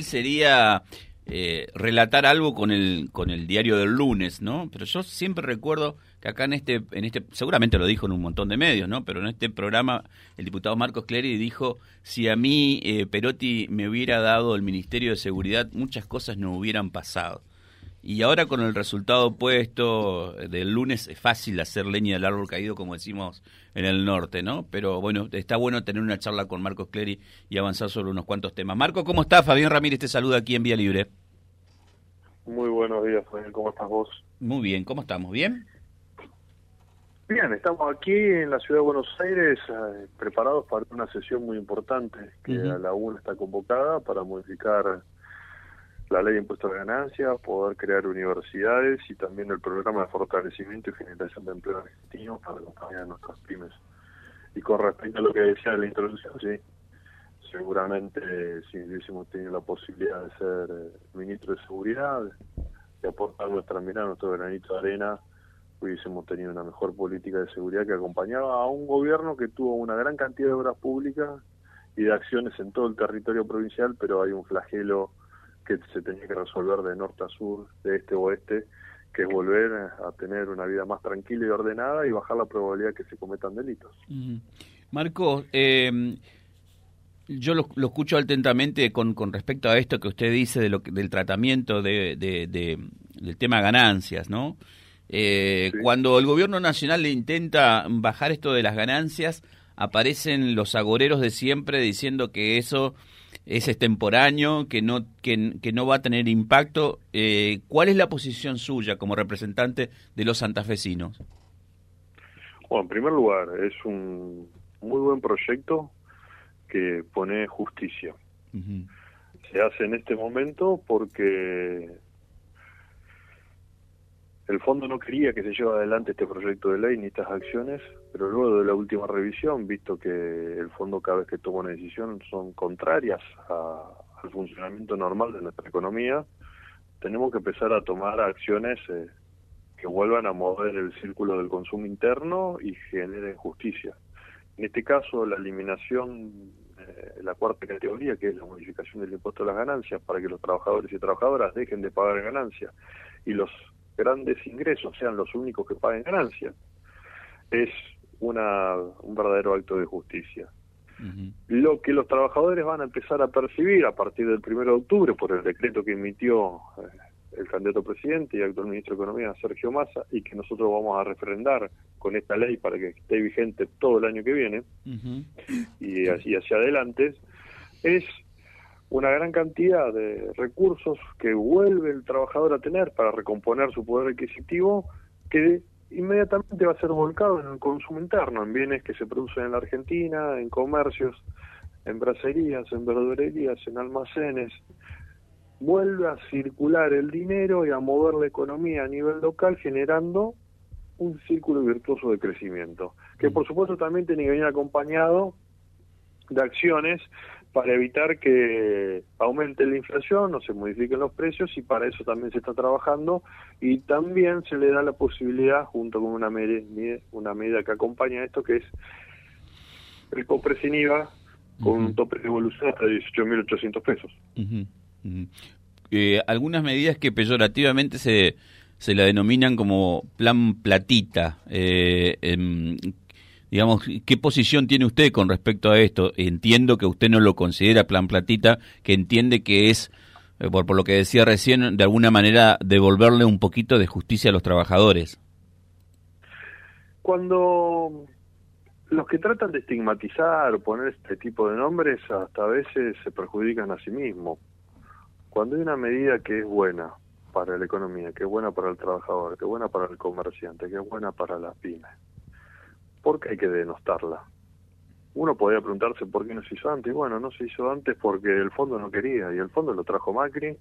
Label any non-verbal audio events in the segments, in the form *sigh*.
sería eh, relatar algo con el con el diario del lunes, ¿no? Pero yo siempre recuerdo que acá en este en este seguramente lo dijo en un montón de medios, ¿no? Pero en este programa el diputado Marcos Clery dijo si a mí eh, Perotti me hubiera dado el Ministerio de Seguridad muchas cosas no hubieran pasado. Y ahora con el resultado opuesto del lunes es fácil hacer leña del árbol caído, como decimos en el norte, ¿no? Pero bueno, está bueno tener una charla con Marcos Clery y avanzar sobre unos cuantos temas. Marco, ¿cómo está? Fabián Ramírez te saluda aquí en Vía Libre. Muy buenos días, Fabián. ¿Cómo estás vos? Muy bien, ¿cómo estamos? ¿Bien? Bien, estamos aquí en la ciudad de Buenos Aires eh, preparados para una sesión muy importante que a la UNA está convocada para modificar la ley de impuestos de ganancias, poder crear universidades y también el programa de fortalecimiento y generación de empleo argentino para acompañar a nuestras pymes. Y con respecto a lo que decía en la introducción, sí, seguramente si hubiésemos tenido la posibilidad de ser eh, ministro de Seguridad, de aportar nuestra mirada, nuestro granito de arena, hubiésemos tenido una mejor política de seguridad que acompañaba a un gobierno que tuvo una gran cantidad de obras públicas y de acciones en todo el territorio provincial, pero hay un flagelo que se tenía que resolver de norte a sur, de este a oeste, que es volver a tener una vida más tranquila y ordenada y bajar la probabilidad de que se cometan delitos. Marco, eh, yo lo, escucho atentamente con, con respecto a esto que usted dice de lo, del tratamiento de, del tema ganancias, ¿no? Eh, cuando el gobierno nacional le intenta bajar esto de las ganancias, aparecen los agoreros de siempre diciendo que eso es extemporáneo, que no, que, que no va a tener impacto. Eh, ¿Cuál es la posición suya como representante de los santafesinos? Bueno, en primer lugar, es un muy buen proyecto que pone justicia. Se hace en este momento porque el fondo no quería que se lleve adelante este proyecto de ley ni estas acciones, pero luego de la última revisión, visto que el fondo cada vez que toma una decisión son contrarias al funcionamiento normal de nuestra economía, tenemos que empezar a tomar acciones eh, que vuelvan a mover el círculo del consumo interno y generen justicia. En este caso, la eliminación eh, la cuarta categoría, que es la modificación del impuesto a las ganancias, para que los trabajadores y trabajadoras dejen de pagar ganancias y los grandes ingresos sean los únicos que paguen ganancias, es una, un verdadero acto de justicia. Lo que los trabajadores van a empezar a percibir a partir del 1 de octubre por el decreto que emitió eh, el candidato presidente y actual ministro de Economía, Sergio Massa, y que nosotros vamos a refrendar con esta ley para que esté vigente todo el año que viene y así hacia adelante, es una gran cantidad de recursos que vuelve el trabajador a tener para recomponer su poder adquisitivo que inmediatamente va a ser volcado en el consumo interno, en bienes que se producen en la Argentina, en comercios, en bracerías, en verdurerías, en almacenes. Vuelve a circular el dinero y a mover la economía a nivel local generando un círculo virtuoso de crecimiento, que por supuesto también tiene que venir acompañado de acciones para evitar que aumente la inflación o se modifiquen los precios y para eso también se está trabajando y también se le da la posibilidad junto con una medida, una medida que acompaña esto que es el compre sin IVA con un tope de evolución hasta 18.800 pesos. Eh, algunas medidas que peyorativamente se, se la denominan como plan platita. Eh, em, digamos, ¿qué posición tiene usted con respecto a esto? Entiendo que usted no lo considera plan platita, que entiende que es, eh, por, lo que decía recién, de alguna manera devolverle un poquito de justicia a los trabajadores. Cuando los que tratan de estigmatizar o poner este tipo de nombres hasta a veces se perjudican a sí mismos. Cuando hay una medida que es buena para la economía, que es buena para el trabajador, que es buena para el comerciante, que es buena para las pymes, ¿por qué hay que denostarla? Uno podría preguntarse por qué no se hizo antes. Bueno, no se hizo antes porque el fondo no quería y el fondo lo trajo Macri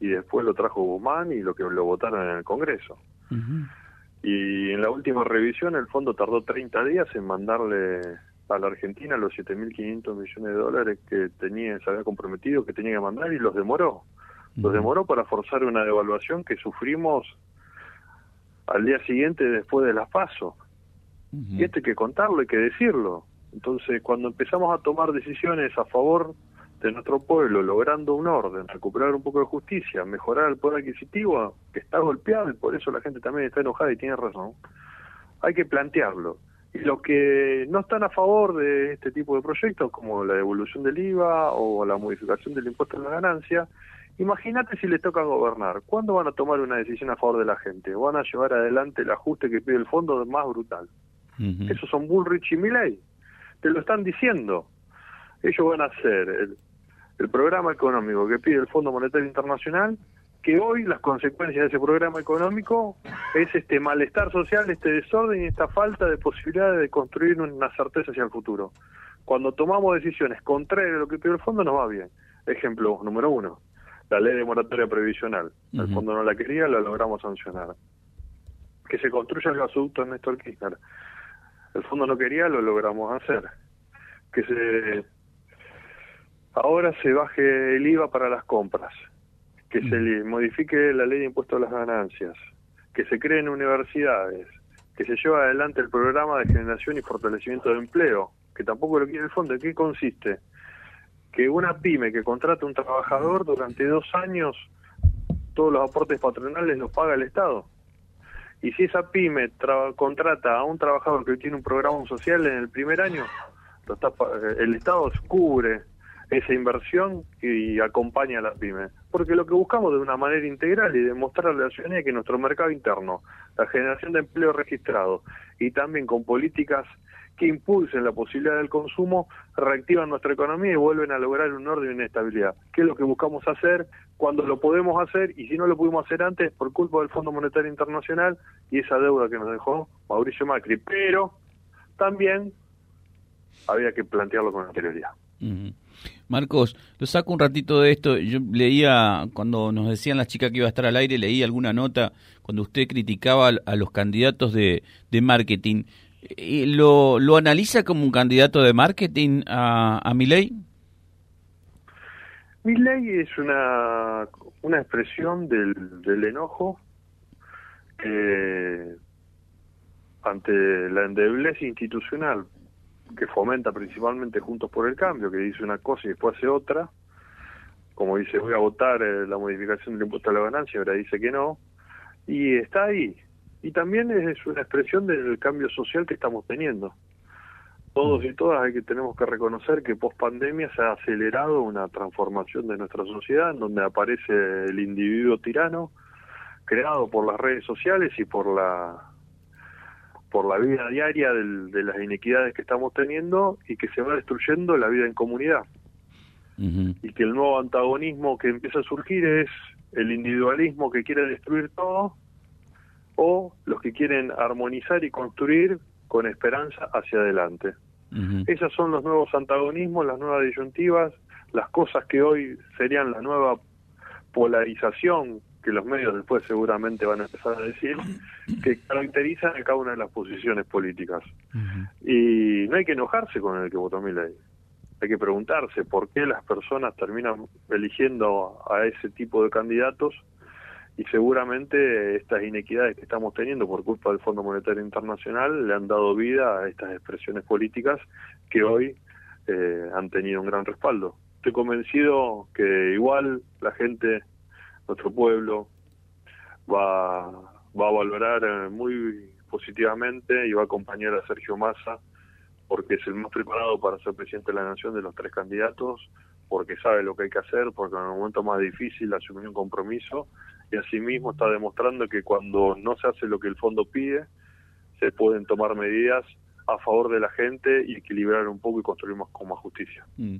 y después lo trajo Guzmán y lo que lo votaron en el Congreso. Y en la última revisión el fondo tardó 30 días en mandarle a la Argentina los 7.500 millones de dólares que tenía, se había comprometido que tenía que mandar y los demoró. Los demoró para forzar una devaluación que sufrimos al día siguiente después de las Y esto hay que contarlo, hay que decirlo. Entonces, cuando empezamos a tomar decisiones a favor de nuestro pueblo, logrando un orden, recuperar un poco de justicia, mejorar el poder adquisitivo, que está golpeado y por eso la gente también está enojada y tiene razón, hay que plantearlo. Y los que no están a favor de este tipo de proyectos, como la devolución del IVA o la modificación del impuesto a la ganancia, imagínate si les toca gobernar. ¿Cuándo van a tomar una decisión a favor de la gente? ¿Van a llevar adelante el ajuste que pide el fondo más brutal? Esos son Bullrich y Milley. Te lo están diciendo. Ellos van a hacer el, el programa económico que pide el Fondo Monetario Internacional que hoy las consecuencias de ese programa económico es este malestar social, este desorden y esta falta de posibilidades de construir una certeza hacia el futuro. Cuando tomamos decisiones contrarias a lo que pide el fondo nos va bien. Ejemplo número uno, la ley de moratoria previsional. El fondo no la quería, la logramos sancionar. Que se construya el gasoducto en Néstor Kirchner. El fondo no quería, lo logramos hacer. Que se ahora se baje el IVA para las compras que se mm. modifique la ley de impuestos a las ganancias, que se creen universidades, que se lleve adelante el programa de generación y fortalecimiento de empleo, que tampoco lo quiere el fondo. ¿En qué consiste? Que una pyme que contrata un trabajador durante dos años, todos los aportes patronales los paga el Estado. Y si esa pyme contrata a un trabajador que tiene un programa social en el primer año, el Estado cubre esa inversión y acompaña a las pymes. Porque lo que buscamos de una manera integral y demostrar a la ciudadanía que nuestro mercado interno, la generación de empleo registrado y también con políticas que impulsen la posibilidad del consumo, reactivan nuestra economía y vuelven a lograr un orden y una estabilidad. ¿Qué es lo que buscamos hacer cuando lo podemos hacer y si no lo pudimos hacer antes por culpa del Fondo Monetario Internacional y esa deuda que nos dejó Mauricio Macri? Pero también había que plantearlo con anterioridad. Marcos, lo saco un ratito de esto. Yo leía, cuando nos decían las chicas que iba a estar al aire, leí alguna nota cuando usted criticaba a los candidatos de, marketing. ¿Lo, ¿Lo analiza como un candidato de marketing a, a Milei? Milei es una, una expresión del, del enojo ante la endeblez institucional que fomenta principalmente Juntos por el Cambio, que dice una cosa y después hace otra, como dice voy a votar eh, la modificación del impuesto a la ganancia, ahora dice que no, y está ahí. Y también es una expresión del cambio social que estamos teniendo. Todos y todas hay que tenemos que reconocer que post pandemia se ha acelerado una transformación de nuestra sociedad en donde aparece el individuo tirano creado por las redes sociales y por la por la vida diaria de las inequidades que estamos teniendo y que se va destruyendo la vida en comunidad. Y que el nuevo antagonismo que empieza a surgir es el individualismo que quiere destruir todo o los que quieren armonizar y construir con esperanza hacia adelante. Esos son los nuevos antagonismos, las nuevas disyuntivas, las cosas que hoy serían la nueva polarización que los medios después seguramente van a empezar a decir, que caracterizan a cada una de las posiciones políticas. Y no hay que enojarse con el que votó ley Hay que preguntarse por qué las personas terminan eligiendo a ese tipo de candidatos y seguramente estas inequidades que estamos teniendo por culpa del Fondo Monetario Internacional le han dado vida a estas expresiones políticas que hoy eh, han tenido un gran respaldo. Estoy convencido que igual la gente nuestro pueblo va, va a valorar eh, muy positivamente y va a acompañar a Sergio Massa porque es el más preparado para ser presidente de la nación de los tres candidatos, porque sabe lo que hay que hacer, porque en el momento más difícil asumió un compromiso y asimismo está demostrando que cuando no se hace lo que el fondo pide, se pueden tomar medidas a favor de la gente y equilibrar un poco y construir más, con más justicia. Mm.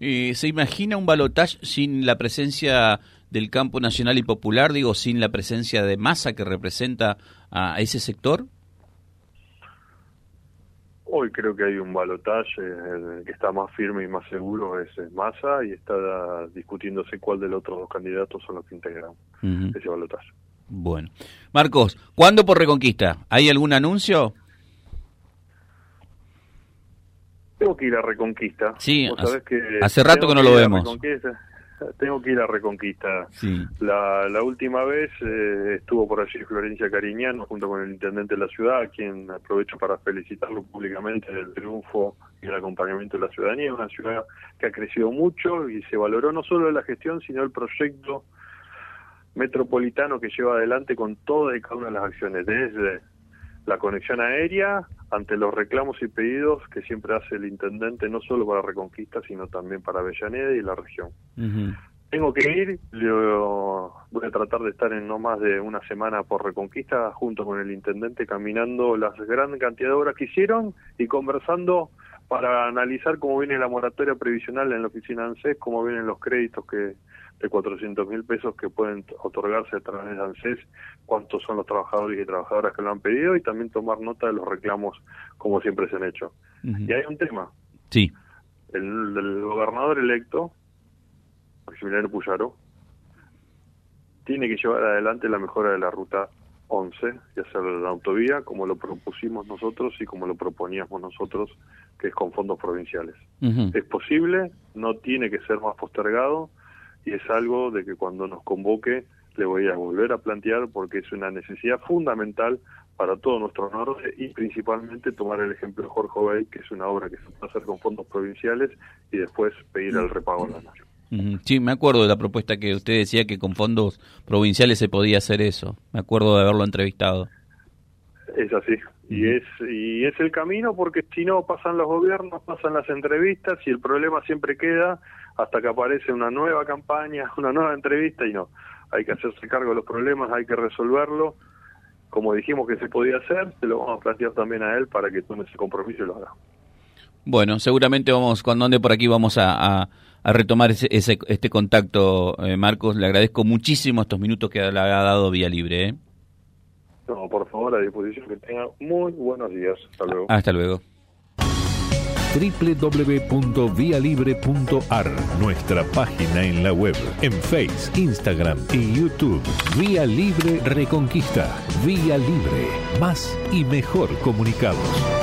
Eh, ¿Se imagina un balotaje sin la presencia del campo nacional y popular, digo, sin la presencia de masa que representa a ese sector? Hoy creo que hay un balotaje que está más firme y más seguro es Massa y está discutiéndose cuál de los otros dos candidatos son los que integran ese balotaje. Bueno. Marcos, ¿cuándo por Reconquista? ¿Hay algún anuncio? Tengo que ir a Reconquista. Sí, hace, rato que no lo vemos. Tengo que ir a Reconquista. La, la última vez eh, estuvo por allí Florencia Cariñano junto con el intendente de la ciudad, a quien aprovecho para felicitarlo públicamente del triunfo y el acompañamiento de la ciudadanía. Una ciudad que ha crecido mucho y se valoró no solo la gestión, sino el proyecto metropolitano que lleva adelante con todas y cada una de las acciones, desde la conexión aérea ante los reclamos y pedidos que siempre hace el intendente, no solo para Reconquista, sino también para Avellaneda y la región. Tengo que ir, yo voy a tratar de estar en no más de una semana por Reconquista junto con el intendente caminando las gran cantidad de obras que hicieron y conversando para analizar cómo viene la moratoria previsional en la oficina ANSES, cómo vienen los créditos que de 400 mil pesos que pueden otorgarse a través de ANSES, cuántos son los trabajadores y trabajadoras que lo han pedido y también tomar nota de los reclamos como siempre se han hecho. Y hay un tema. Sí. El, gobernador electo, Maximiliano Puyaro, tiene que llevar adelante la mejora de la ruta 11 y hacer la autovía como lo propusimos nosotros y como lo proponíamos nosotros, que es con fondos provinciales. Es posible, no tiene que ser más postergado y es algo de que cuando nos convoque le voy a volver a plantear porque es una necesidad fundamental para todo nuestro norte y principalmente tomar el ejemplo de Jorge Bay, que es una obra que se puede hacer con fondos provinciales y después pedir el repago nación. Sí, me acuerdo de la propuesta que usted decía que con fondos provinciales se podía hacer eso. Me acuerdo de haberlo entrevistado. Es así. Y es, y es el camino porque si no pasan los gobiernos, pasan las entrevistas y el problema siempre queda hasta que aparece una nueva campaña, *laughs* una nueva entrevista y no, hay que hacerse cargo de los problemas, hay que resolverlo. Como dijimos que se podía hacer, se lo vamos a plantear también a él para que tome ese compromiso y lo haga. Bueno, seguramente vamos, cuando ande por aquí vamos a, a, retomar ese, ese, este contacto, eh, Marcos. Le agradezco muchísimo estos minutos que le ha dado Vía Libre. ¿eh? No, por favor, a disposición que tenga muy buenos días. Hasta luego. Hasta luego www.vialibre.ar, nuestra página en la web, en Face, Instagram y YouTube. Vía Libre Reconquista. Vía Libre. Más y mejor comunicados.